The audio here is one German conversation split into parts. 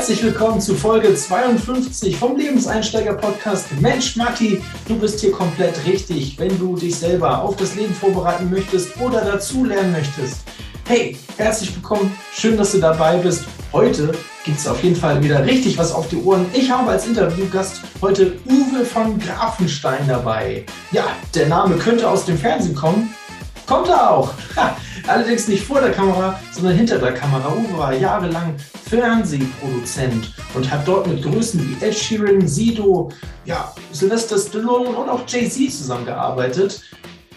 Herzlich willkommen zu Folge 52 vom Lebenseinsteiger-Podcast. Mensch, Matti, du bist hier komplett richtig, wenn du dich selber auf das Leben vorbereiten möchtest oder dazu lernen möchtest. Hey, herzlich willkommen, schön, dass du dabei bist. Heute gibt es auf jeden Fall wieder richtig was auf die Ohren. Ich habe als Interviewgast heute Uwe von Grafenstein dabei. Ja, der Name könnte aus dem Fernsehen kommen. Kommt er auch. Ha, allerdings nicht vor der Kamera, sondern hinter der Kamera. Uwe war jahrelang Fernsehproduzent und hat dort mit Größen wie Ed Sheeran, Sido, ja, Sylvester Stallone und auch Jay-Z zusammengearbeitet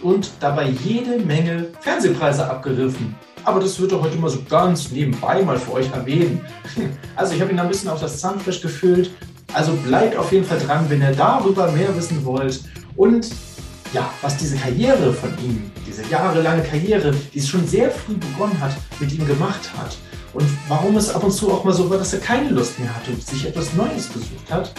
und dabei jede Menge Fernsehpreise abgeriffen. Aber das wird er heute mal so ganz nebenbei mal für euch erwähnen. Also ich habe ihn ein bisschen auf das Zahnfleisch gefüllt. Also bleibt auf jeden Fall dran, wenn ihr darüber mehr wissen wollt. Und ja, was diese Karriere von ihm, diese jahrelange Karriere, die es schon sehr früh begonnen hat, mit ihm gemacht hat. Und warum es ab und zu auch mal so war, dass er keine Lust mehr hatte und sich etwas Neues gesucht hat.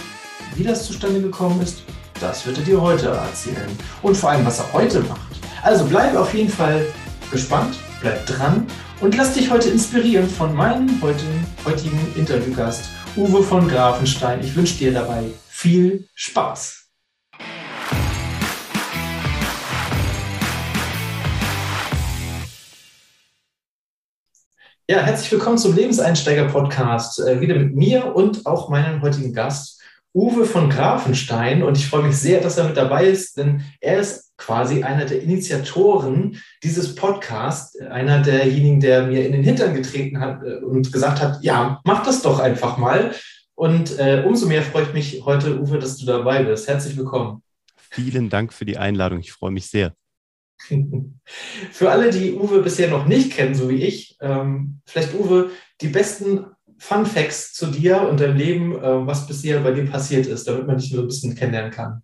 Wie das zustande gekommen ist, das wird er dir heute erzählen. Und vor allem, was er heute macht. Also bleib auf jeden Fall gespannt, bleib dran und lass dich heute inspirieren von meinem heutigen, heutigen Interviewgast Uwe von Grafenstein. Ich wünsche dir dabei viel Spaß. Ja, herzlich willkommen zum Lebenseinsteiger-Podcast. Äh, wieder mit mir und auch meinem heutigen Gast, Uwe von Grafenstein. Und ich freue mich sehr, dass er mit dabei ist, denn er ist quasi einer der Initiatoren dieses Podcasts, einer derjenigen, der mir in den Hintern getreten hat äh, und gesagt hat, ja, mach das doch einfach mal. Und äh, umso mehr freue ich mich heute, Uwe, dass du dabei bist. Herzlich willkommen. Vielen Dank für die Einladung. Ich freue mich sehr. Für alle, die Uwe bisher noch nicht kennen, so wie ich, ähm, vielleicht Uwe, die besten Fun Facts zu dir und deinem Leben, äh, was bisher bei dir passiert ist, damit man dich nur ein bisschen kennenlernen kann.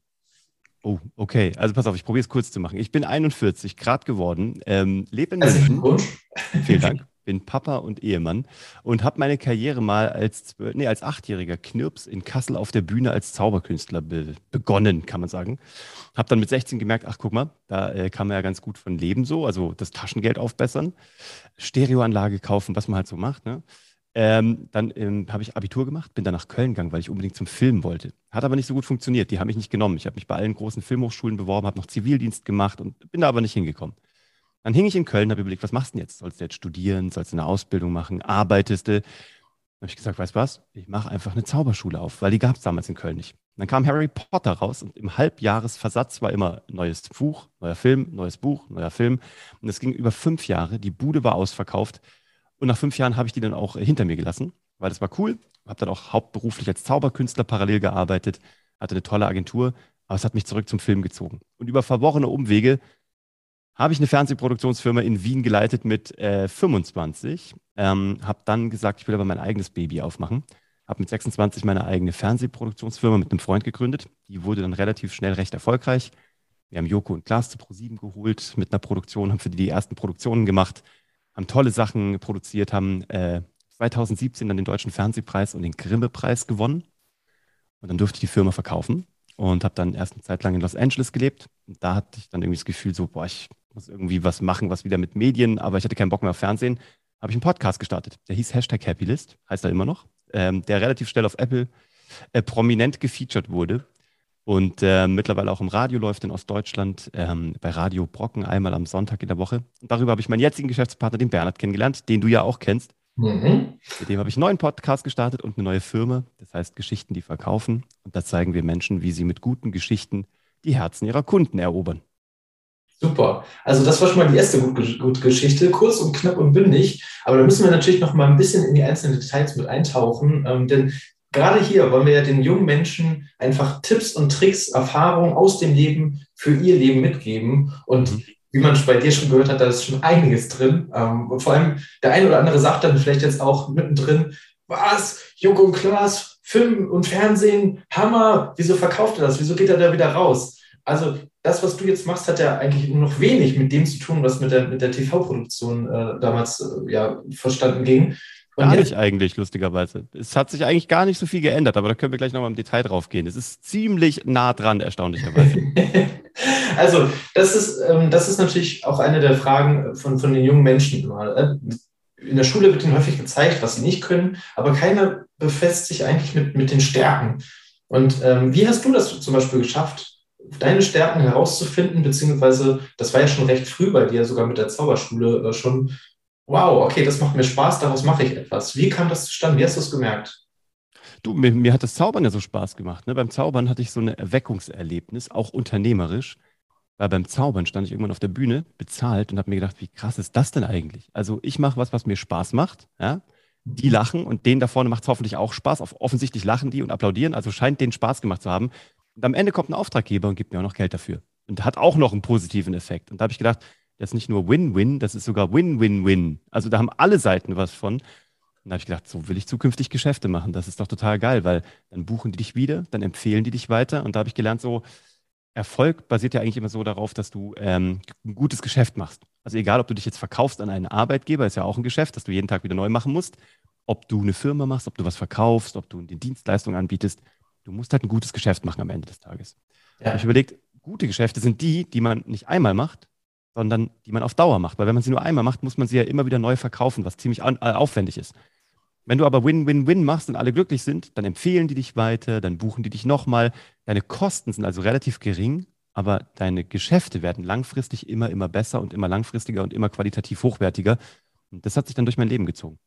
Oh, okay. Also pass auf, ich probiere es kurz zu machen. Ich bin 41 Grad geworden, ähm, lebe in München. Vielen Dank bin Papa und Ehemann und habe meine Karriere mal als, nee, als achtjähriger Knirps in Kassel auf der Bühne als Zauberkünstler be begonnen, kann man sagen. Habe dann mit 16 gemerkt, ach guck mal, da äh, kann man ja ganz gut von leben so, also das Taschengeld aufbessern, Stereoanlage kaufen, was man halt so macht. Ne? Ähm, dann ähm, habe ich Abitur gemacht, bin dann nach Köln gegangen, weil ich unbedingt zum Film wollte. Hat aber nicht so gut funktioniert. Die haben mich nicht genommen. Ich habe mich bei allen großen Filmhochschulen beworben, habe noch Zivildienst gemacht und bin da aber nicht hingekommen. Dann hing ich in Köln, habe überlegt, was machst du denn jetzt? Sollst du jetzt studieren? Sollst du eine Ausbildung machen? Arbeitest du? Dann habe ich gesagt, weißt du was? Ich mache einfach eine Zauberschule auf, weil die gab es damals in Köln nicht. dann kam Harry Potter raus und im Halbjahresversatz war immer neues Buch, neuer Film, neues Buch, neuer Film. Und es ging über fünf Jahre. Die Bude war ausverkauft. Und nach fünf Jahren habe ich die dann auch hinter mir gelassen, weil das war cool. Habe dann auch hauptberuflich als Zauberkünstler parallel gearbeitet, hatte eine tolle Agentur, aber es hat mich zurück zum Film gezogen. Und über verworrene Umwege habe ich eine Fernsehproduktionsfirma in Wien geleitet mit äh, 25. Ähm, habe dann gesagt, ich will aber mein eigenes Baby aufmachen. Habe mit 26 meine eigene Fernsehproduktionsfirma mit einem Freund gegründet. Die wurde dann relativ schnell recht erfolgreich. Wir haben Joko und Klaas zu ProSieben geholt mit einer Produktion, haben für die die ersten Produktionen gemacht, haben tolle Sachen produziert, haben äh, 2017 dann den Deutschen Fernsehpreis und den Grimme-Preis gewonnen. Und dann durfte ich die Firma verkaufen und habe dann erst eine Zeit lang in Los Angeles gelebt. Und da hatte ich dann irgendwie das Gefühl, so, boah, ich muss irgendwie was machen, was wieder mit Medien, aber ich hatte keinen Bock mehr auf Fernsehen, habe ich einen Podcast gestartet. Der hieß Hashtag Happylist, heißt er immer noch, ähm, der relativ schnell auf Apple äh, prominent gefeatured wurde und äh, mittlerweile auch im Radio läuft in Ostdeutschland, ähm, bei Radio Brocken einmal am Sonntag in der Woche. Und darüber habe ich meinen jetzigen Geschäftspartner, den Bernhard, kennengelernt, den du ja auch kennst. Mhm. Mit dem habe ich einen neuen Podcast gestartet und eine neue Firma, das heißt Geschichten, die verkaufen. Und da zeigen wir Menschen, wie sie mit guten Geschichten die Herzen ihrer Kunden erobern. Super. Also das war schon mal die erste gute, gute Geschichte, kurz und knapp und bündig. Aber da müssen wir natürlich noch mal ein bisschen in die einzelnen Details mit eintauchen, ähm, denn gerade hier wollen wir ja den jungen Menschen einfach Tipps und Tricks, Erfahrungen aus dem Leben für ihr Leben mitgeben. Und mhm. wie man bei dir schon gehört hat, da ist schon einiges drin. Ähm, vor allem der eine oder andere sagt dann vielleicht jetzt auch mittendrin, was, Joko und Klaas, Film und Fernsehen, Hammer, wieso verkauft er das? Wieso geht er da wieder raus? Also das, was du jetzt machst, hat ja eigentlich nur noch wenig mit dem zu tun, was mit der, mit der TV-Produktion äh, damals äh, ja, verstanden ging. Und gar nicht eigentlich, lustigerweise. Es hat sich eigentlich gar nicht so viel geändert, aber da können wir gleich nochmal im Detail drauf gehen. Es ist ziemlich nah dran, erstaunlicherweise. also, das ist, ähm, das ist natürlich auch eine der Fragen von, von den jungen Menschen immer. Äh, in der Schule wird ihnen häufig gezeigt, was sie nicht können, aber keiner befasst sich eigentlich mit, mit den Stärken. Und ähm, wie hast du das zum Beispiel geschafft, deine Stärken herauszufinden, beziehungsweise das war ja schon recht früh bei dir, sogar mit der Zauberschule äh, schon. Wow, okay, das macht mir Spaß, daraus mache ich etwas. Wie kam das zustande? Wie hast du es gemerkt? Du, mir, mir, hat das Zaubern ja so Spaß gemacht. Ne? Beim Zaubern hatte ich so ein Erweckungserlebnis, auch unternehmerisch. Weil beim Zaubern stand ich irgendwann auf der Bühne, bezahlt und habe mir gedacht, wie krass ist das denn eigentlich? Also ich mache was, was mir Spaß macht. Ja? Die lachen und denen da vorne macht es hoffentlich auch Spaß. Offensichtlich lachen die und applaudieren, also scheint denen Spaß gemacht zu haben. Und am Ende kommt ein Auftraggeber und gibt mir auch noch Geld dafür. Und hat auch noch einen positiven Effekt. Und da habe ich gedacht, das ist nicht nur Win-Win, das ist sogar Win-Win-Win. Also da haben alle Seiten was von. Und da habe ich gedacht, so will ich zukünftig Geschäfte machen. Das ist doch total geil, weil dann buchen die dich wieder, dann empfehlen die dich weiter. Und da habe ich gelernt, so Erfolg basiert ja eigentlich immer so darauf, dass du ähm, ein gutes Geschäft machst. Also egal, ob du dich jetzt verkaufst an einen Arbeitgeber, ist ja auch ein Geschäft, das du jeden Tag wieder neu machen musst. Ob du eine Firma machst, ob du was verkaufst, ob du eine Dienstleistung anbietest. Du musst halt ein gutes Geschäft machen am Ende des Tages. Ja. Ich überlegt, gute Geschäfte sind die, die man nicht einmal macht, sondern die man auf Dauer macht. Weil wenn man sie nur einmal macht, muss man sie ja immer wieder neu verkaufen, was ziemlich äh, aufwendig ist. Wenn du aber Win-Win-Win machst und alle glücklich sind, dann empfehlen die dich weiter, dann buchen die dich nochmal. Deine Kosten sind also relativ gering, aber deine Geschäfte werden langfristig immer, immer besser und immer langfristiger und immer qualitativ hochwertiger. Und das hat sich dann durch mein Leben gezogen.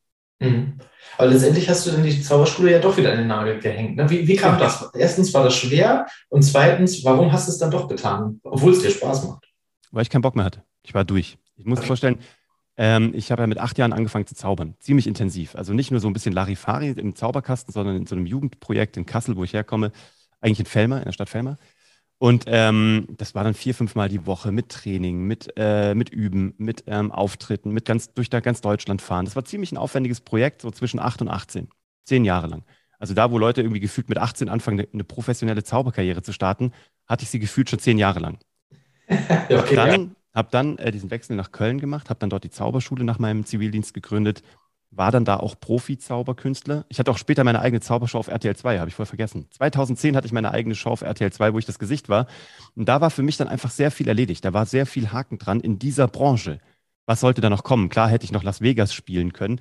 Mhm. Aber letztendlich hast du dann die Zauberschule ja doch wieder an den Nagel gehängt. Ne? Wie, wie kam das? Erstens war das schwer und zweitens, warum hast du es dann doch getan, obwohl es dir Spaß macht? Weil ich keinen Bock mehr hatte. Ich war durch. Ich muss okay. vorstellen, ähm, ich habe ja mit acht Jahren angefangen zu zaubern. Ziemlich intensiv. Also nicht nur so ein bisschen Larifari im Zauberkasten, sondern in so einem Jugendprojekt in Kassel, wo ich herkomme. Eigentlich in Fellmer, in der Stadt Fellmer. Und ähm, das war dann vier, fünf Mal die Woche mit Training, mit, äh, mit Üben, mit ähm, Auftritten, mit ganz durch da ganz Deutschland fahren. Das war ziemlich ein aufwendiges Projekt, so zwischen acht und 18. Zehn Jahre lang. Also da, wo Leute irgendwie gefühlt mit 18 anfangen, eine, eine professionelle Zauberkarriere zu starten, hatte ich sie gefühlt schon zehn Jahre lang. okay, hab dann, ja. hab dann äh, diesen Wechsel nach Köln gemacht, habe dann dort die Zauberschule nach meinem Zivildienst gegründet, war dann da auch Profi-Zauberkünstler. Ich hatte auch später meine eigene Zaubershow auf RTL 2, habe ich voll vergessen. 2010 hatte ich meine eigene Show auf RTL 2, wo ich das Gesicht war. Und da war für mich dann einfach sehr viel erledigt. Da war sehr viel Haken dran in dieser Branche. Was sollte da noch kommen? Klar hätte ich noch Las Vegas spielen können.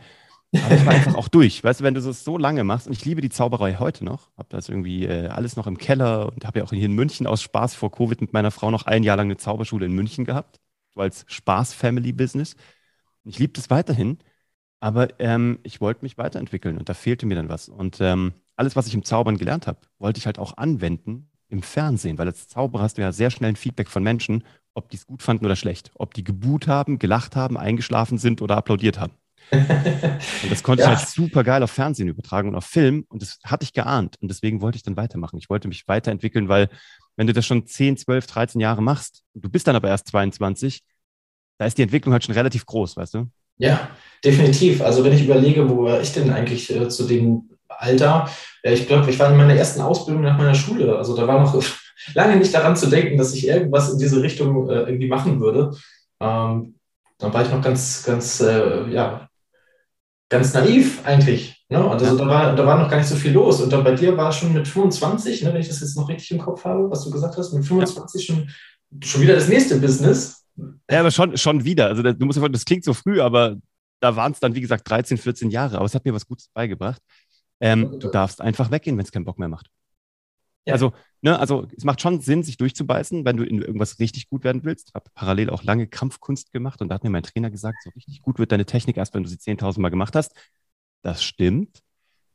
Aber ich war einfach auch durch. Weißt du, wenn du das so lange machst, und ich liebe die Zauberei heute noch, habe das irgendwie äh, alles noch im Keller und habe ja auch hier in München aus Spaß vor Covid mit meiner Frau noch ein Jahr lang eine Zauberschule in München gehabt, so als Spaß-Family-Business. Ich liebe das weiterhin. Aber ähm, ich wollte mich weiterentwickeln und da fehlte mir dann was. Und ähm, alles, was ich im Zaubern gelernt habe, wollte ich halt auch anwenden im Fernsehen, weil als Zauberer hast du ja sehr schnell ein Feedback von Menschen, ob die es gut fanden oder schlecht, ob die gebuht haben, gelacht haben, eingeschlafen sind oder applaudiert haben. und das konnte ja. ich halt super geil auf Fernsehen übertragen und auf Film und das hatte ich geahnt und deswegen wollte ich dann weitermachen. Ich wollte mich weiterentwickeln, weil wenn du das schon 10, 12, 13 Jahre machst, du bist dann aber erst 22, da ist die Entwicklung halt schon relativ groß, weißt du? Ja, definitiv. Also wenn ich überlege, wo war ich denn eigentlich äh, zu dem Alter? Äh, ich glaube, ich war in meiner ersten Ausbildung nach meiner Schule. Also da war noch lange nicht daran zu denken, dass ich irgendwas in diese Richtung äh, irgendwie machen würde. Ähm, dann war ich noch ganz, ganz, äh, ja, ganz naiv eigentlich. Ne? Also ja. da, war, da war noch gar nicht so viel los. Und dann bei dir war schon mit 25, ne, wenn ich das jetzt noch richtig im Kopf habe, was du gesagt hast, mit 25 ja. schon, schon wieder das nächste Business. Ja, aber schon, schon wieder. Also du musst das klingt so früh, aber da waren es dann, wie gesagt, 13, 14 Jahre. Aber es hat mir was Gutes beigebracht. Ähm, du darfst einfach weggehen, wenn es keinen Bock mehr macht. Ja. Also, ne, also es macht schon Sinn, sich durchzubeißen, wenn du in irgendwas richtig gut werden willst. Habe parallel auch lange Kampfkunst gemacht und da hat mir mein Trainer gesagt, so richtig gut wird deine Technik erst, wenn du sie 10.000 Mal gemacht hast. Das stimmt.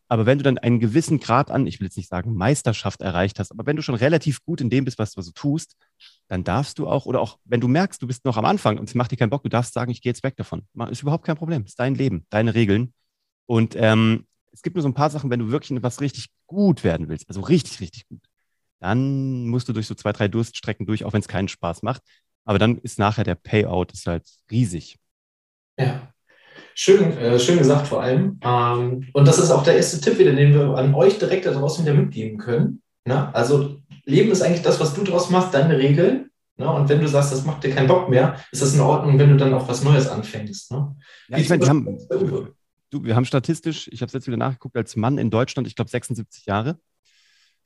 Aber wenn du dann einen gewissen Grad an, ich will jetzt nicht sagen Meisterschaft erreicht hast, aber wenn du schon relativ gut in dem bist, was du so tust, dann darfst du auch, oder auch wenn du merkst, du bist noch am Anfang und es macht dir keinen Bock, du darfst sagen, ich gehe jetzt weg davon. Ist überhaupt kein Problem. Ist dein Leben, deine Regeln. Und ähm, es gibt nur so ein paar Sachen, wenn du wirklich in etwas richtig gut werden willst, also richtig, richtig gut, dann musst du durch so zwei, drei Durststrecken durch, auch wenn es keinen Spaß macht. Aber dann ist nachher der Payout ist halt riesig. Ja, Schön, äh, schön gesagt vor allem. Ähm, und das ist auch der erste Tipp wieder, den wir an euch direkt da draußen wieder mitgeben können. Ne? Also Leben ist eigentlich das, was du draus machst, deine Regeln. Ne? Und wenn du sagst, das macht dir keinen Bock mehr, ist das in Ordnung, wenn du dann auch was Neues anfängst. Ne? Ja, ich meine, wir haben, du, wir haben statistisch, ich habe es jetzt wieder nachgeguckt, als Mann in Deutschland, ich glaube 76 Jahre,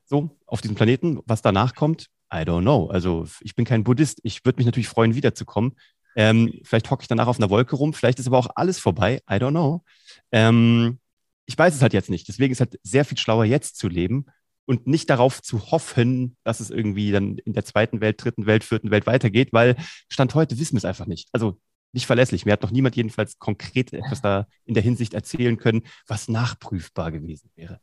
so auf diesem Planeten. Was danach kommt, I don't know. Also ich bin kein Buddhist. Ich würde mich natürlich freuen, wiederzukommen. Ähm, vielleicht hocke ich danach auf einer Wolke rum, vielleicht ist aber auch alles vorbei, I don't know. Ähm, ich weiß es halt jetzt nicht. Deswegen ist halt sehr viel schlauer, jetzt zu leben und nicht darauf zu hoffen, dass es irgendwie dann in der zweiten Welt, dritten Welt, vierten Welt weitergeht, weil Stand heute wissen wir es einfach nicht. Also nicht verlässlich. Mir hat noch niemand jedenfalls konkret etwas da in der Hinsicht erzählen können, was nachprüfbar gewesen wäre.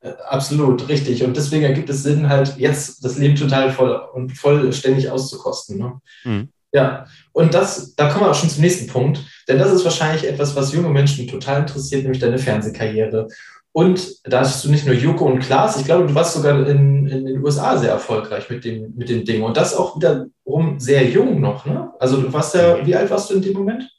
Äh, absolut, richtig. Und deswegen ergibt es Sinn, halt jetzt das Leben total voll und vollständig auszukosten. Ne? Mhm. Ja, und das, da kommen wir auch schon zum nächsten Punkt, denn das ist wahrscheinlich etwas, was junge Menschen total interessiert, nämlich deine Fernsehkarriere. Und da hast du nicht nur Joko und Klaas, ich glaube, du warst sogar in, in den USA sehr erfolgreich mit dem, mit dem Ding. Und das auch wiederum sehr jung noch, ne? Also du warst ja, wie alt warst du in dem Moment?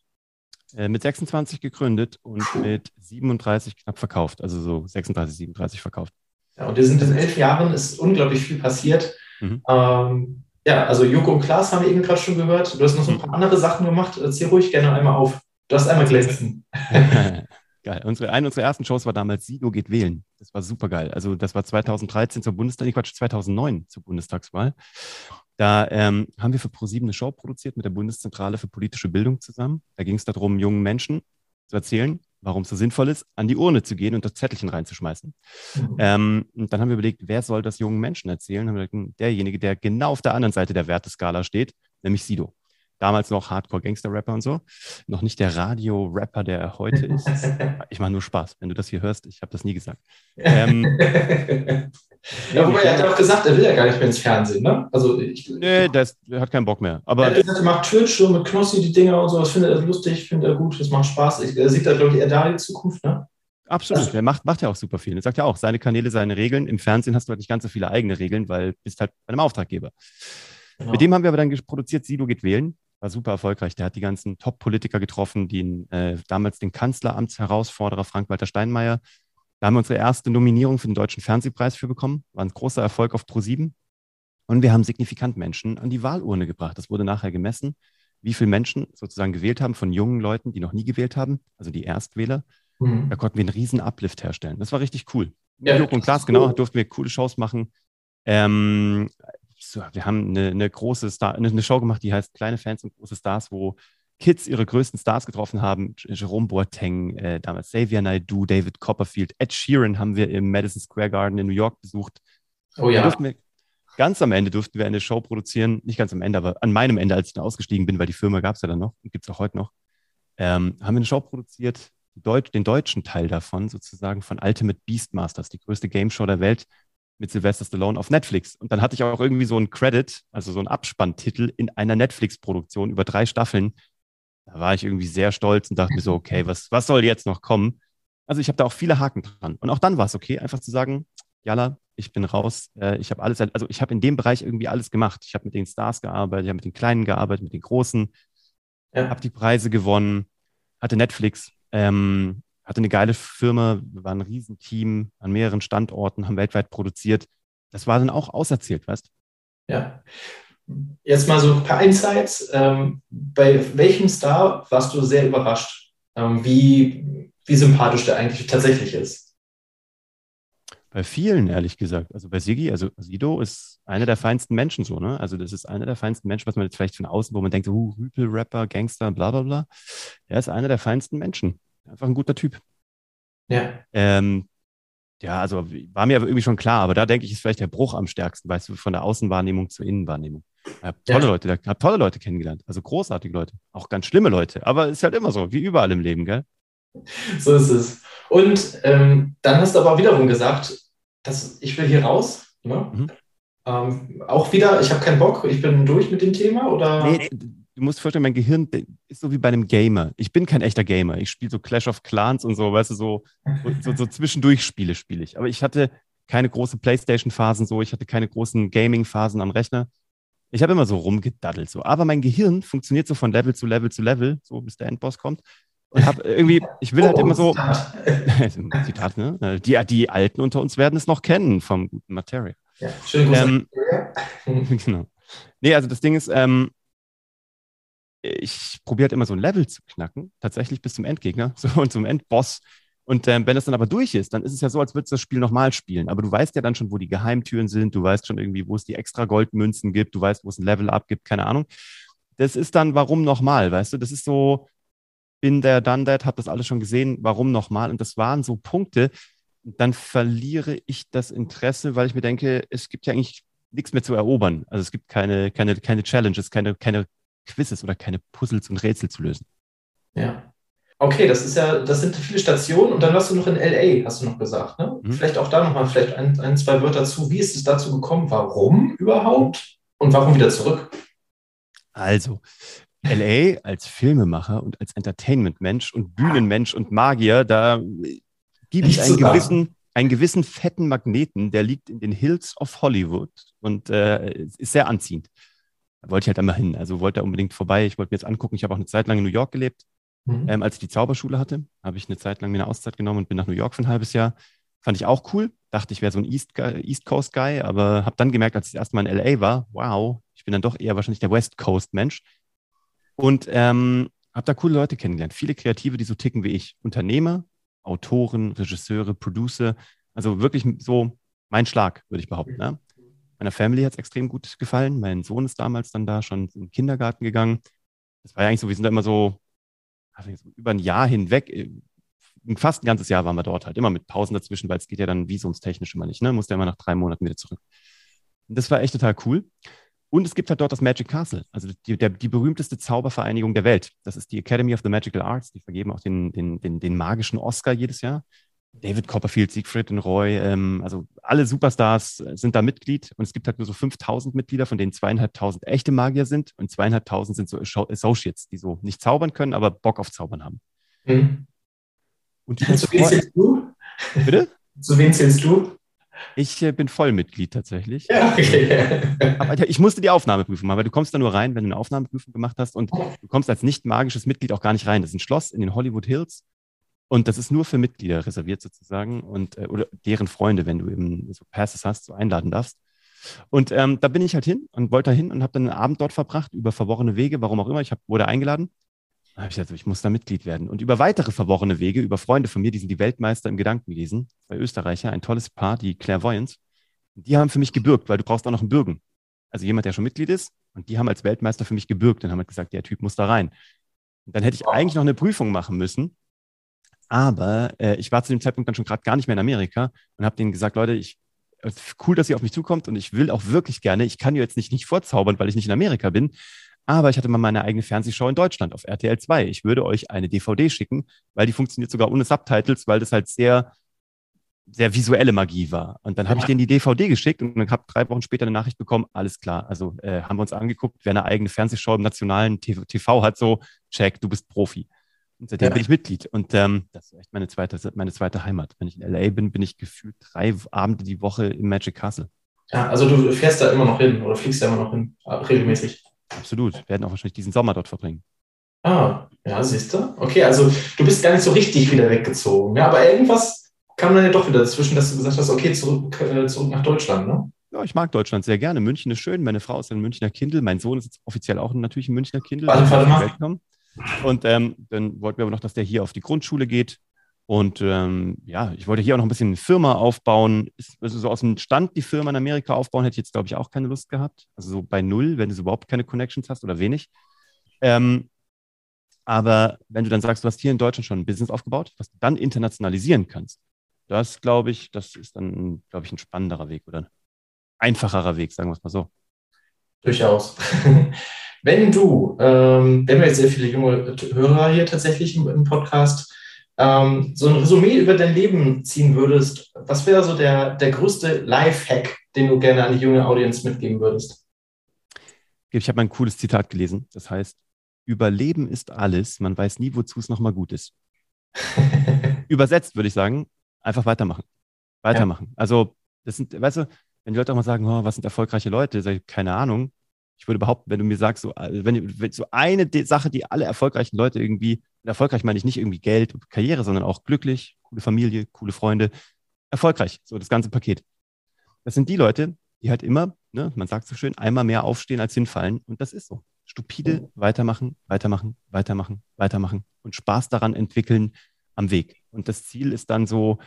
Äh, mit 26 gegründet und Puh. mit 37 knapp verkauft, also so 36, 37 verkauft. Ja, und wir sind in elf Jahren, ist unglaublich viel passiert. Mhm. Ähm, ja, also Joko und Klaas haben wir eben gerade schon gehört. Du hast noch so ein paar andere Sachen gemacht. Erzähl ruhig gerne einmal auf. Du hast einmal glänzen. Geil. Unsere, eine unserer ersten Shows war damals Sido geht wählen. Das war super geil. Also das war 2013 zur Bundestag, Quatsch, 2009 zur Bundestagswahl. Da ähm, haben wir für ProSieben eine Show produziert mit der Bundeszentrale für politische Bildung zusammen. Da ging es darum, jungen Menschen zu erzählen, warum es so sinnvoll ist, an die Urne zu gehen und das Zettelchen reinzuschmeißen. Mhm. Ähm, und dann haben wir überlegt, wer soll das jungen Menschen erzählen? Haben wir gesagt, derjenige, der genau auf der anderen Seite der Werteskala steht, nämlich Sido damals noch Hardcore-Gangster-Rapper und so. Noch nicht der Radio-Rapper, der er heute ist. Ich mache nur Spaß, wenn du das hier hörst. Ich habe das nie gesagt. Ähm, ja, wobei er hat ja auch gesagt, er will ja gar nicht mehr ins Fernsehen, ne? Also ich, nee, der, der hat keinen Bock mehr. Aber er hat gesagt, er macht Twitch so mit Knossi die Dinger und so. Das findet er lustig, findet er gut, das macht Spaß. Ich, er sieht da, glaube ich, eher da die Zukunft, ne? Absolut, also, er macht, macht ja auch super viel. Er sagt ja auch, seine Kanäle, seine Regeln. Im Fernsehen hast du halt nicht ganz so viele eigene Regeln, weil du bist halt bei einem Auftraggeber. Genau. Mit dem haben wir aber dann produziert, Sido geht wählen war super erfolgreich. Der hat die ganzen Top-Politiker getroffen, die äh, damals den Kanzleramtsherausforderer Frank-Walter Steinmeier. Da haben wir unsere erste Nominierung für den Deutschen Fernsehpreis für bekommen. War ein großer Erfolg auf Pro7. Und wir haben signifikant Menschen an die Wahlurne gebracht. Das wurde nachher gemessen, wie viele Menschen sozusagen gewählt haben von jungen Leuten, die noch nie gewählt haben, also die Erstwähler. Mhm. Da konnten wir einen riesen Uplift herstellen. Das war richtig cool. Ja, Jörg und Klaas, genau, durften wir coole Shows machen. Ähm, so, wir haben eine, eine große Star, eine, eine, Show gemacht, die heißt Kleine Fans und große Stars, wo Kids ihre größten Stars getroffen haben. Jerome Boateng, äh, damals Xavier Naidoo, David Copperfield, Ed Sheeran haben wir im Madison Square Garden in New York besucht. Oh ja. Wir, ganz am Ende durften wir eine Show produzieren, nicht ganz am Ende, aber an meinem Ende, als ich dann ausgestiegen bin, weil die Firma gab es ja dann noch und gibt es auch heute noch, ähm, haben wir eine Show produziert, Deut den deutschen Teil davon sozusagen von Ultimate Beastmasters, die größte Game Show der Welt, mit Sylvester Stallone auf Netflix. Und dann hatte ich auch irgendwie so einen Credit, also so einen Abspanntitel in einer Netflix-Produktion über drei Staffeln. Da war ich irgendwie sehr stolz und dachte mir so, okay, was, was soll jetzt noch kommen? Also ich habe da auch viele Haken dran. Und auch dann war es okay, einfach zu sagen, Jalla, ich bin raus. Äh, ich habe alles, also ich habe in dem Bereich irgendwie alles gemacht. Ich habe mit den Stars gearbeitet, ich habe mit den Kleinen gearbeitet, mit den Großen, ja. habe die Preise gewonnen, hatte Netflix. Ähm, hatte eine geile Firma, waren ein Riesenteam an mehreren Standorten, haben weltweit produziert. Das war dann auch auserzählt, weißt du? Ja. Jetzt mal so ein paar Insights. Ähm, bei welchem Star warst du sehr überrascht, ähm, wie, wie sympathisch der eigentlich tatsächlich ist? Bei vielen, ehrlich gesagt. Also bei Sigi, also Sido ist einer der feinsten Menschen so, ne? Also das ist einer der feinsten Menschen, was man jetzt vielleicht von außen, wo man denkt, uh, Rüpel-Rapper, Gangster, bla bla bla. Er ist einer der feinsten Menschen. Einfach ein guter Typ. Ja. Ähm, ja, also war mir aber irgendwie schon klar, aber da denke ich, ist vielleicht der Bruch am stärksten, weißt du, von der Außenwahrnehmung zur Innenwahrnehmung. Ich habe tolle ja. Leute, ich habe tolle Leute kennengelernt, also großartige Leute, auch ganz schlimme Leute, aber ist halt immer so, wie überall im Leben, gell? So ist es. Und ähm, dann hast du aber wiederum gesagt, dass ich will hier raus. Ne? Mhm. Ähm, auch wieder, ich habe keinen Bock, ich bin durch mit dem Thema oder? Nee, du musst vorstellen, mein Gehirn ist so wie bei einem Gamer. Ich bin kein echter Gamer. Ich spiele so Clash of Clans und so, weißt du, so, so, so zwischendurch Spiele spiele ich. Aber ich hatte keine große Playstation-Phasen so, ich hatte keine großen Gaming-Phasen am Rechner. Ich habe immer so rumgedaddelt so. Aber mein Gehirn funktioniert so von Level zu Level zu Level, so bis der Endboss kommt. Und habe irgendwie, ich will halt oh, immer so, Zitat, ne? Die, die Alten unter uns werden es noch kennen vom guten Materia. Ja, schön ähm, genau. Nee, also das Ding ist, ähm, ich probiere halt immer so ein Level zu knacken, tatsächlich bis zum Endgegner so, und zum Endboss. Und ähm, wenn das dann aber durch ist, dann ist es ja so, als würdest du das Spiel nochmal spielen. Aber du weißt ja dann schon, wo die Geheimtüren sind, du weißt schon irgendwie, wo es die extra Goldmünzen gibt, du weißt, wo es ein Level-Up gibt, keine Ahnung. das ist dann, warum nochmal, weißt du? Das ist so, bin der, done that, hab das alles schon gesehen, warum nochmal? Und das waren so Punkte, dann verliere ich das Interesse, weil ich mir denke, es gibt ja eigentlich nichts mehr zu erobern. Also es gibt keine, keine, keine Challenges, keine, keine Quizzes oder keine Puzzles und Rätsel zu lösen. Ja. Okay, das ist ja, das sind viele Stationen und dann warst du noch in LA, hast du noch gesagt. Ne? Mhm. Vielleicht auch da nochmal vielleicht ein, ein, zwei Wörter zu. Wie ist es dazu gekommen? Warum überhaupt? Und warum wieder zurück? Also, LA als Filmemacher und als Entertainment-Mensch und Bühnenmensch und Magier, da gibt es einen gewissen, einen gewissen fetten Magneten, der liegt in den Hills of Hollywood und äh, ist sehr anziehend. Da wollte ich halt einmal hin. Also wollte er unbedingt vorbei. Ich wollte mir jetzt angucken. Ich habe auch eine Zeit lang in New York gelebt. Mhm. Ähm, als ich die Zauberschule hatte, habe ich eine Zeit lang mir eine Auszeit genommen und bin nach New York für ein halbes Jahr. Fand ich auch cool. Dachte, ich wäre so ein East, East Coast Guy, aber habe dann gemerkt, als ich das erste Mal in LA war, wow, ich bin dann doch eher wahrscheinlich der West Coast Mensch. Und ähm, habe da coole Leute kennengelernt. Viele Kreative, die so ticken wie ich. Unternehmer, Autoren, Regisseure, Producer. Also wirklich so mein Schlag, würde ich behaupten. Ne? Meiner Family hat es extrem gut gefallen. Mein Sohn ist damals dann da schon in den Kindergarten gegangen. Das war ja eigentlich so, wir sind da immer so also über ein Jahr hinweg, äh, fast ein ganzes Jahr waren wir dort halt, immer mit Pausen dazwischen, weil es geht ja dann visumstechnisch immer nicht, ne? Musste ja immer nach drei Monaten wieder zurück. Und das war echt total cool. Und es gibt halt dort das Magic Castle, also die, der, die berühmteste Zaubervereinigung der Welt. Das ist die Academy of the Magical Arts. Die vergeben auch den, den, den, den magischen Oscar jedes Jahr. David Copperfield, Siegfried und Roy, ähm, also alle Superstars sind da Mitglied und es gibt halt nur so 5000 Mitglieder, von denen zweieinhalbtausend echte Magier sind und zweieinhalbtausend sind so Associates, die so nicht zaubern können, aber Bock auf Zaubern haben. Mhm. Und Zu wem zählst du? Bitte? Zu wem zählst du? Ich äh, bin Vollmitglied tatsächlich. Ja, okay. Aber ich musste die Aufnahmeprüfung machen, weil du kommst da nur rein, wenn du eine Aufnahmeprüfung gemacht hast und du kommst als nicht magisches Mitglied auch gar nicht rein. Das ist ein Schloss in den Hollywood Hills und das ist nur für Mitglieder reserviert sozusagen und äh, oder deren Freunde, wenn du eben so Passes hast, so einladen darfst. Und ähm, da bin ich halt hin und wollte da hin und habe dann einen Abend dort verbracht über verworrene Wege, warum auch immer. Ich hab, wurde eingeladen. Da habe ich gesagt, ich muss da Mitglied werden. Und über weitere verworrene Wege, über Freunde von mir, die sind die Weltmeister im Gedankenlesen, zwei Österreicher, ein tolles Paar, die Clairvoyants. Die haben für mich gebürgt, weil du brauchst auch noch einen Bürgen. Also jemand, der schon Mitglied ist. Und die haben als Weltmeister für mich gebürgt und haben halt gesagt, der Typ muss da rein. Und dann hätte ich eigentlich noch eine Prüfung machen müssen. Aber äh, ich war zu dem Zeitpunkt dann schon gerade gar nicht mehr in Amerika und habe denen gesagt, Leute, ich, cool, dass ihr auf mich zukommt und ich will auch wirklich gerne, ich kann jetzt nicht, nicht vorzaubern, weil ich nicht in Amerika bin, aber ich hatte mal meine eigene Fernsehshow in Deutschland auf RTL 2. Ich würde euch eine DVD schicken, weil die funktioniert sogar ohne Subtitles, weil das halt sehr, sehr visuelle Magie war. Und dann habe ich denen die DVD geschickt und dann habe drei Wochen später eine Nachricht bekommen, alles klar. Also äh, haben wir uns angeguckt, wer eine eigene Fernsehshow im nationalen TV hat, so, check, du bist Profi. Und seitdem ja. bin ich Mitglied. Und ähm, das ist echt meine zweite, meine zweite Heimat. Wenn ich in LA bin, bin ich gefühlt drei Abende die Woche im Magic Castle. Ja, also du fährst da immer noch hin oder fliegst da immer noch hin, äh, regelmäßig. Absolut. Wir werden auch wahrscheinlich diesen Sommer dort verbringen. Ah, ja, siehst du? Okay, also du bist gar nicht so richtig wieder weggezogen. Ja, aber irgendwas kam dann ja doch wieder dazwischen, dass du gesagt hast, okay, zurück, äh, zurück nach Deutschland, ne? Ja, ich mag Deutschland sehr gerne. München ist schön. Meine Frau ist ein Münchner Kindle. Mein Sohn ist jetzt offiziell auch natürlich ein Münchner Kindle. Warte, warte mal. Und ähm, dann wollten wir aber noch, dass der hier auf die Grundschule geht. Und ähm, ja, ich wollte hier auch noch ein bisschen eine Firma aufbauen. Also so aus dem Stand die Firma in Amerika aufbauen, hätte ich jetzt, glaube ich, auch keine Lust gehabt. Also so bei null, wenn du so überhaupt keine Connections hast oder wenig. Ähm, aber wenn du dann sagst, du hast hier in Deutschland schon ein Business aufgebaut, was du dann internationalisieren kannst, das glaube ich, das ist dann, glaube ich, ein spannenderer Weg oder ein einfacherer Weg, sagen wir es mal so. Durchaus. Wenn du, ähm, wir haben jetzt sehr viele junge Hörer hier tatsächlich im, im Podcast, ähm, so ein Resümee über dein Leben ziehen würdest, was wäre so der, der größte Life-Hack, den du gerne an die junge Audience mitgeben würdest? Ich habe ein cooles Zitat gelesen. Das heißt, Überleben ist alles. Man weiß nie, wozu es nochmal gut ist. Übersetzt würde ich sagen, einfach weitermachen. Weitermachen. Ja. Also, das sind, weißt du, wenn die Leute auch mal sagen, oh, was sind erfolgreiche Leute, sage ich, keine Ahnung ich würde behaupten, wenn du mir sagst, so, äh, wenn, wenn so eine Sache, die alle erfolgreichen Leute irgendwie, erfolgreich meine ich nicht irgendwie Geld, Karriere, sondern auch glücklich, coole Familie, coole Freunde, erfolgreich, so das ganze Paket. Das sind die Leute, die halt immer, ne, man sagt so schön, einmal mehr aufstehen als hinfallen. Und das ist so. Stupide weitermachen, weitermachen, weitermachen, weitermachen und Spaß daran entwickeln am Weg. Und das Ziel ist dann so,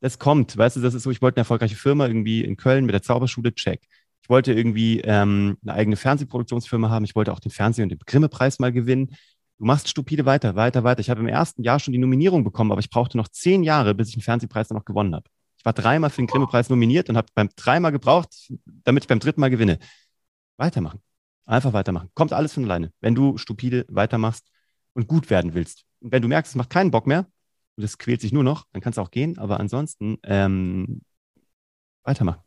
das kommt, weißt du, das ist so, ich wollte eine erfolgreiche Firma irgendwie in Köln mit der Zauberschule, check Ich wollte irgendwie ähm, eine eigene Fernsehproduktionsfirma haben. Ich wollte auch den Fernseh- und den Grimme-Preis mal gewinnen. Du machst stupide weiter, weiter, weiter. Ich habe im ersten Jahr schon die Nominierung bekommen, aber ich brauchte noch zehn Jahre, bis ich den Fernsehpreis dann noch gewonnen habe. Ich war dreimal für den Grimme-Preis nominiert und habe beim dreimal gebraucht, damit ich beim dritten Mal gewinne. Weitermachen. Einfach weitermachen. Kommt alles von alleine. Wenn du stupide weitermachst und gut werden willst. Und wenn du merkst, es macht keinen Bock mehr und es quält sich nur noch, dann kannst du auch gehen. Aber ansonsten ähm, weitermachen.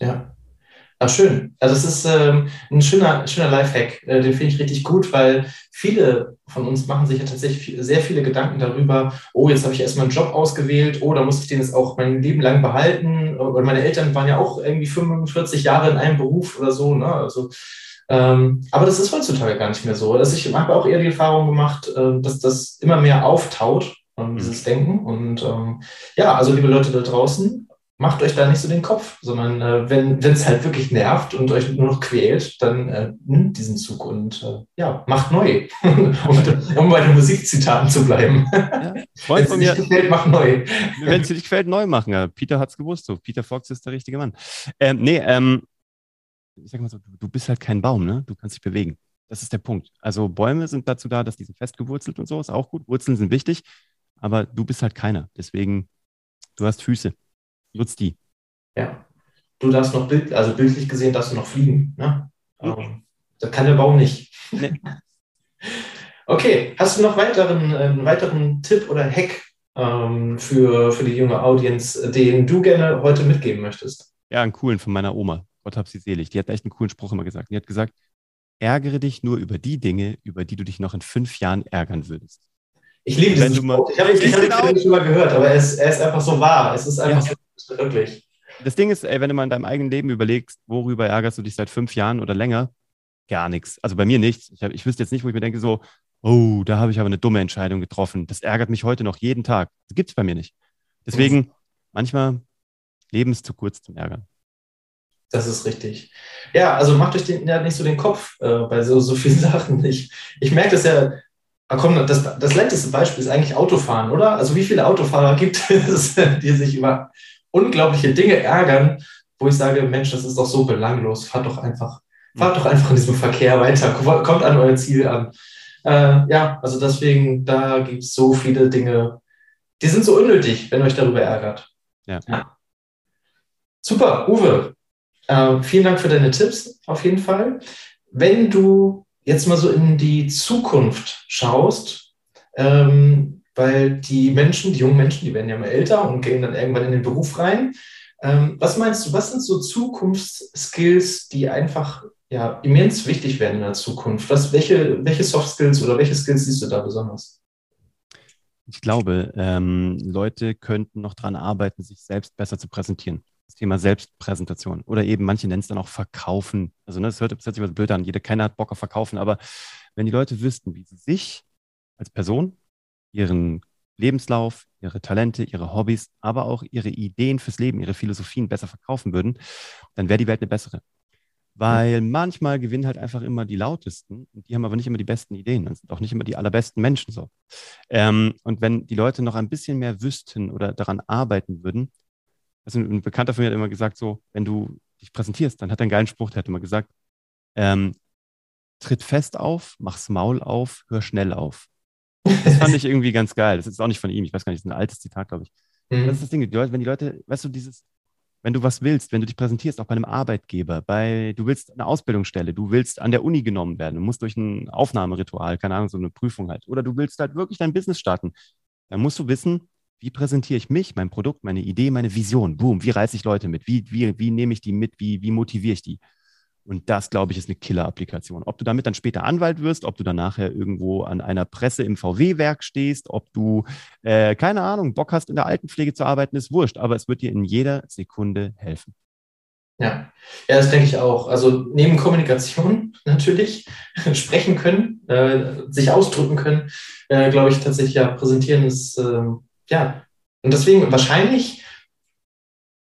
Ja. Ach, schön. Also es ist ähm, ein schöner, schöner Lifehack. Äh, den finde ich richtig gut, weil viele von uns machen sich ja tatsächlich sehr viele Gedanken darüber, oh, jetzt habe ich erstmal einen Job ausgewählt, oh, da muss ich den jetzt auch mein Leben lang behalten. Und meine Eltern waren ja auch irgendwie 45 Jahre in einem Beruf oder so. Ne? Also, ähm, aber das ist heutzutage gar nicht mehr so. Also ich habe auch eher die Erfahrung gemacht, äh, dass das immer mehr auftaut, ähm, dieses Denken. Und ähm, ja, also liebe Leute da draußen, macht euch da nicht so den Kopf, sondern äh, wenn es halt wirklich nervt und euch nur noch quält, dann äh, nimmt diesen Zug und äh, ja, macht neu. um, um, bei den Musikzitaten zu bleiben. Ja, wenn es dir nicht gefällt, mach neu. Wenn es dir nicht gefällt, neu machen. Ja, Peter hat es gewusst. So. Peter Fox ist der richtige Mann. Ähm, nee, ähm, ich sag mal so, du, du bist halt kein Baum, ne? Du kannst dich bewegen. Das ist der Punkt. Also Bäume sind dazu da, dass die sind festgewurzelt und so, ist auch gut. Wurzeln sind wichtig, aber du bist halt keiner. Deswegen, du hast Füße nutzt die. Ja. Du darfst noch, bild, also bildlich gesehen, darfst du noch fliegen. Ne? Mhm. Das kann der Baum nicht. Nee. okay, hast du noch weiteren, einen weiteren Tipp oder Hack ähm, für, für die junge Audience, den du gerne heute mitgeben möchtest? Ja, einen coolen von meiner Oma. Gott hab sie selig. Die hat echt einen coolen Spruch immer gesagt. Die hat gesagt, ärgere dich nur über die Dinge, über die du dich noch in fünf Jahren ärgern würdest. Ich liebe diesen Spruch. Ich habe ihn genau. schon mal gehört, aber er ist, er ist einfach so wahr. Es ist einfach ja. so wirklich. Das Ding ist, ey, wenn du mal in deinem eigenen Leben überlegst, worüber ärgerst du dich seit fünf Jahren oder länger? Gar nichts. Also bei mir nichts. Ich, hab, ich wüsste jetzt nicht, wo ich mir denke, so, oh, da habe ich aber eine dumme Entscheidung getroffen. Das ärgert mich heute noch jeden Tag. Das gibt es bei mir nicht. Deswegen, mhm. manchmal Leben ist zu kurz zum Ärgern. Das ist richtig. Ja, also macht euch den, ja, nicht so den Kopf äh, bei so, so vielen Sachen. Ich, ich merke das ja Ah, komm, das, das letzte Beispiel ist eigentlich Autofahren, oder? Also wie viele Autofahrer gibt es, die sich über unglaubliche Dinge ärgern, wo ich sage, Mensch, das ist doch so belanglos, fahrt doch einfach, fahrt doch einfach in diesem Verkehr weiter, kommt an euer Ziel an. Äh, ja, also deswegen, da gibt es so viele Dinge, die sind so unnötig, wenn ihr euch darüber ärgert. Ja. ja. Super, Uwe. Äh, vielen Dank für deine Tipps, auf jeden Fall. Wenn du jetzt mal so in die Zukunft schaust, ähm, weil die Menschen, die jungen Menschen, die werden ja mal älter und gehen dann irgendwann in den Beruf rein. Ähm, was meinst du, was sind so Zukunftsskills, die einfach ja, immens wichtig werden in der Zukunft? Was, welche, welche Soft Skills oder welche Skills siehst du da besonders? Ich glaube, ähm, Leute könnten noch daran arbeiten, sich selbst besser zu präsentieren das Thema Selbstpräsentation oder eben manche nennen es dann auch Verkaufen. Also ne, das, hört, das hört sich was blöd an, jeder keiner hat Bock auf Verkaufen, aber wenn die Leute wüssten, wie sie sich als Person, ihren Lebenslauf, ihre Talente, ihre Hobbys, aber auch ihre Ideen fürs Leben, ihre Philosophien besser verkaufen würden, dann wäre die Welt eine bessere. Weil manchmal gewinnen halt einfach immer die lautesten und die haben aber nicht immer die besten Ideen und sind auch nicht immer die allerbesten Menschen so. Ähm, und wenn die Leute noch ein bisschen mehr wüssten oder daran arbeiten würden, also ein Bekannter von mir hat immer gesagt, so, wenn du dich präsentierst, dann hat er einen geilen Spruch, der hat immer gesagt, ähm, tritt fest auf, mach's Maul auf, hör schnell auf. Das fand ich irgendwie ganz geil. Das ist auch nicht von ihm, ich weiß gar nicht, das ist ein altes Zitat, glaube ich. Mhm. Das ist das Ding, die Leute, wenn die Leute, weißt du, dieses, wenn du was willst, wenn du dich präsentierst, auch bei einem Arbeitgeber, bei, du willst eine Ausbildungsstelle, du willst an der Uni genommen werden, du musst durch ein Aufnahmeritual, keine Ahnung, so eine Prüfung halt, oder du willst halt wirklich dein Business starten, dann musst du wissen, wie präsentiere ich mich, mein Produkt, meine Idee, meine Vision? Boom, wie reiße ich Leute mit? Wie, wie, wie nehme ich die mit? Wie, wie motiviere ich die? Und das, glaube ich, ist eine Killer-Applikation. Ob du damit dann später Anwalt wirst, ob du dann nachher irgendwo an einer Presse im VW-Werk stehst, ob du, äh, keine Ahnung, Bock hast, in der Altenpflege zu arbeiten, ist wurscht. Aber es wird dir in jeder Sekunde helfen. Ja, ja, das denke ich auch. Also neben Kommunikation natürlich, sprechen können, äh, sich ausdrücken können, äh, glaube ich tatsächlich ja, präsentieren ist äh, ja, und deswegen wahrscheinlich,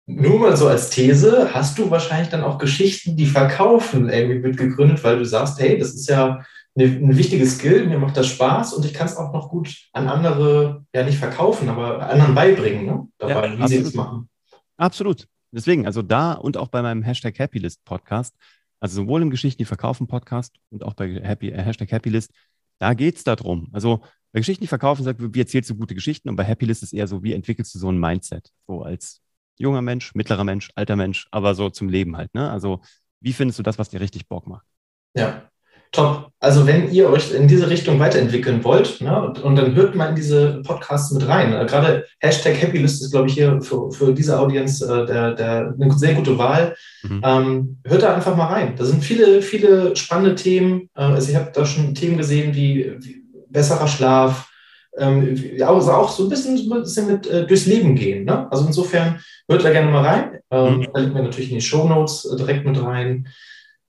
nur mal so als These, hast du wahrscheinlich dann auch Geschichten, die verkaufen, irgendwie mitgegründet, weil du sagst, hey, das ist ja eine, ein wichtiges Skill, mir macht das Spaß und ich kann es auch noch gut an andere, ja nicht verkaufen, aber anderen beibringen, ne? dabei, ja, wie absolut. sie das machen. Absolut. Deswegen, also da und auch bei meinem Hashtag Happylist Podcast, also sowohl im Geschichten, die verkaufen Podcast und auch bei Happy, äh, Hashtag Happylist, da geht es darum. Also bei Geschichten, die verkaufen, sagt, wie erzählst du gute Geschichten und bei Happylist ist eher so, wie entwickelst du so ein Mindset? So als junger Mensch, mittlerer Mensch, alter Mensch, aber so zum Leben halt. Ne? Also wie findest du das, was dir richtig Bock macht? Ja, top. Also wenn ihr euch in diese Richtung weiterentwickeln wollt, ne, und, und, dann hört mal in diese Podcasts mit rein. Äh, gerade Hashtag Happylist ist, glaube ich, hier für, für diese Audience äh, der, der, eine sehr gute Wahl. Mhm. Ähm, hört da einfach mal rein. Da sind viele, viele spannende Themen. Äh, also ich habe da schon Themen gesehen wie, wie besserer Schlaf, ähm, also auch so ein bisschen, ein bisschen mit äh, durchs Leben gehen. Ne? Also insofern hört da gerne mal rein. Ähm, mhm. Da liegt mir natürlich in die Show Notes äh, direkt mit rein.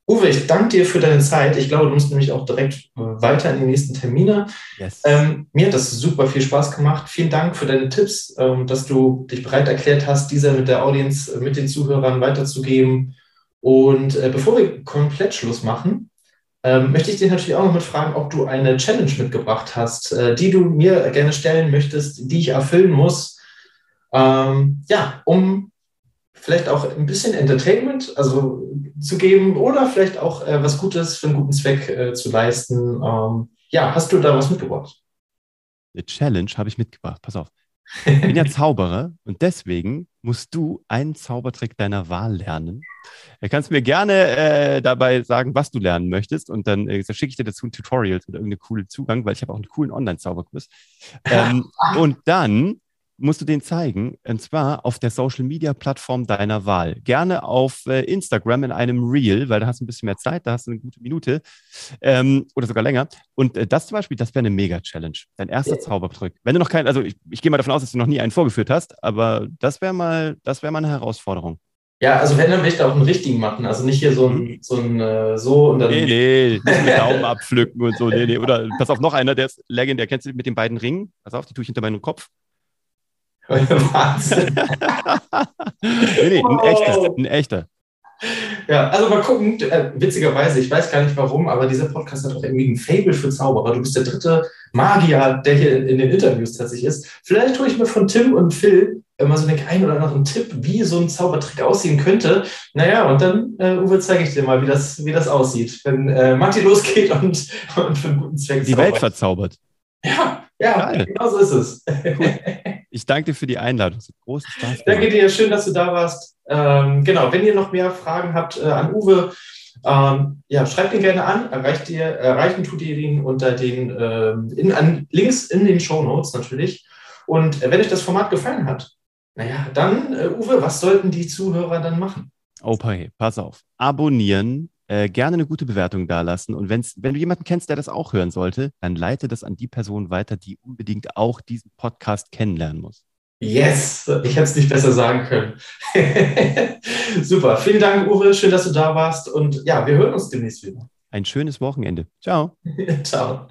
Uwe, ich danke dir für deine Zeit. Ich glaube, du musst nämlich auch direkt äh, weiter in die nächsten Termine. Yes. Ähm, mir hat das super viel Spaß gemacht. Vielen Dank für deine Tipps, ähm, dass du dich bereit erklärt hast, diese mit der Audience, äh, mit den Zuhörern weiterzugeben. Und äh, bevor wir komplett Schluss machen, ähm, möchte ich dich natürlich auch noch mit fragen, ob du eine Challenge mitgebracht hast, äh, die du mir gerne stellen möchtest, die ich erfüllen muss. Ähm, ja, um vielleicht auch ein bisschen Entertainment also zu geben oder vielleicht auch äh, was Gutes für einen guten Zweck äh, zu leisten. Ähm, ja, hast du da was mitgebracht? Eine Challenge habe ich mitgebracht. Pass auf. Ich bin ja Zauberer und deswegen musst du einen Zaubertrick deiner Wahl lernen. Du kannst mir gerne äh, dabei sagen, was du lernen möchtest und dann äh, schicke ich dir dazu ein Tutorial oder irgendeinen coolen Zugang, weil ich habe auch einen coolen Online-Zauberkurs. Ähm, und dann musst du den zeigen, und zwar auf der Social Media Plattform deiner Wahl. Gerne auf äh, Instagram in einem Reel, weil da hast du ein bisschen mehr Zeit, da hast du eine gute Minute ähm, oder sogar länger. Und äh, das zum Beispiel, das wäre eine Mega-Challenge. Dein erster. Zaubertrick. Wenn du noch keinen, also ich, ich gehe mal davon aus, dass du noch nie einen vorgeführt hast, aber das wäre mal, das wäre mal eine Herausforderung. Ja, also wenn, dann möchte ich auch einen richtigen machen. Also nicht hier so ein, mhm. so ein äh, so und dann. Nee, nee, nicht mit Daumen abpflücken und so. Nee, nee. Oder pass auf, noch einer, der ist legendär. Kennst du mit den beiden Ringen? Pass auf, die tue ich hinter meinen Kopf. Wahnsinn. nee, nee, ein echter, ein echter. Ja, also mal gucken, äh, witzigerweise, ich weiß gar nicht warum, aber dieser Podcast hat auch irgendwie ein Fable für Zauberer. Du bist der dritte Magier, der hier in, in den Interviews tatsächlich ist. Vielleicht hole ich mir von Tim und Phil immer so einen einen oder anderen Tipp, wie so ein Zaubertrick aussehen könnte. Naja, und dann, äh, Uwe, zeige ich dir mal, wie das, wie das aussieht, wenn äh, Matti losgeht und, und für einen guten Zweck Die zaubert. Welt verzaubert. Ja, ja, Geil. genau so ist es. Cool. Ich danke dir für die Einladung. Großen Spaß. Danke dir, schön, dass du da warst. Ähm, genau, wenn ihr noch mehr Fragen habt äh, an Uwe, ähm, ja, schreibt ihn gerne an. Erreicht ihr, erreichen tut ihr ihn unter den ähm, in, an, Links in den Show Notes natürlich. Und äh, wenn euch das Format gefallen hat, naja, dann, äh, Uwe, was sollten die Zuhörer dann machen? Okay, pass auf. Abonnieren, äh, gerne eine gute Bewertung dalassen. Und wenn's, wenn du jemanden kennst, der das auch hören sollte, dann leite das an die Person weiter, die unbedingt auch diesen Podcast kennenlernen muss. Yes, ich hätte es nicht besser sagen können. Super, vielen Dank, Uwe. Schön, dass du da warst. Und ja, wir hören uns demnächst wieder. Ein schönes Wochenende. Ciao. Ciao.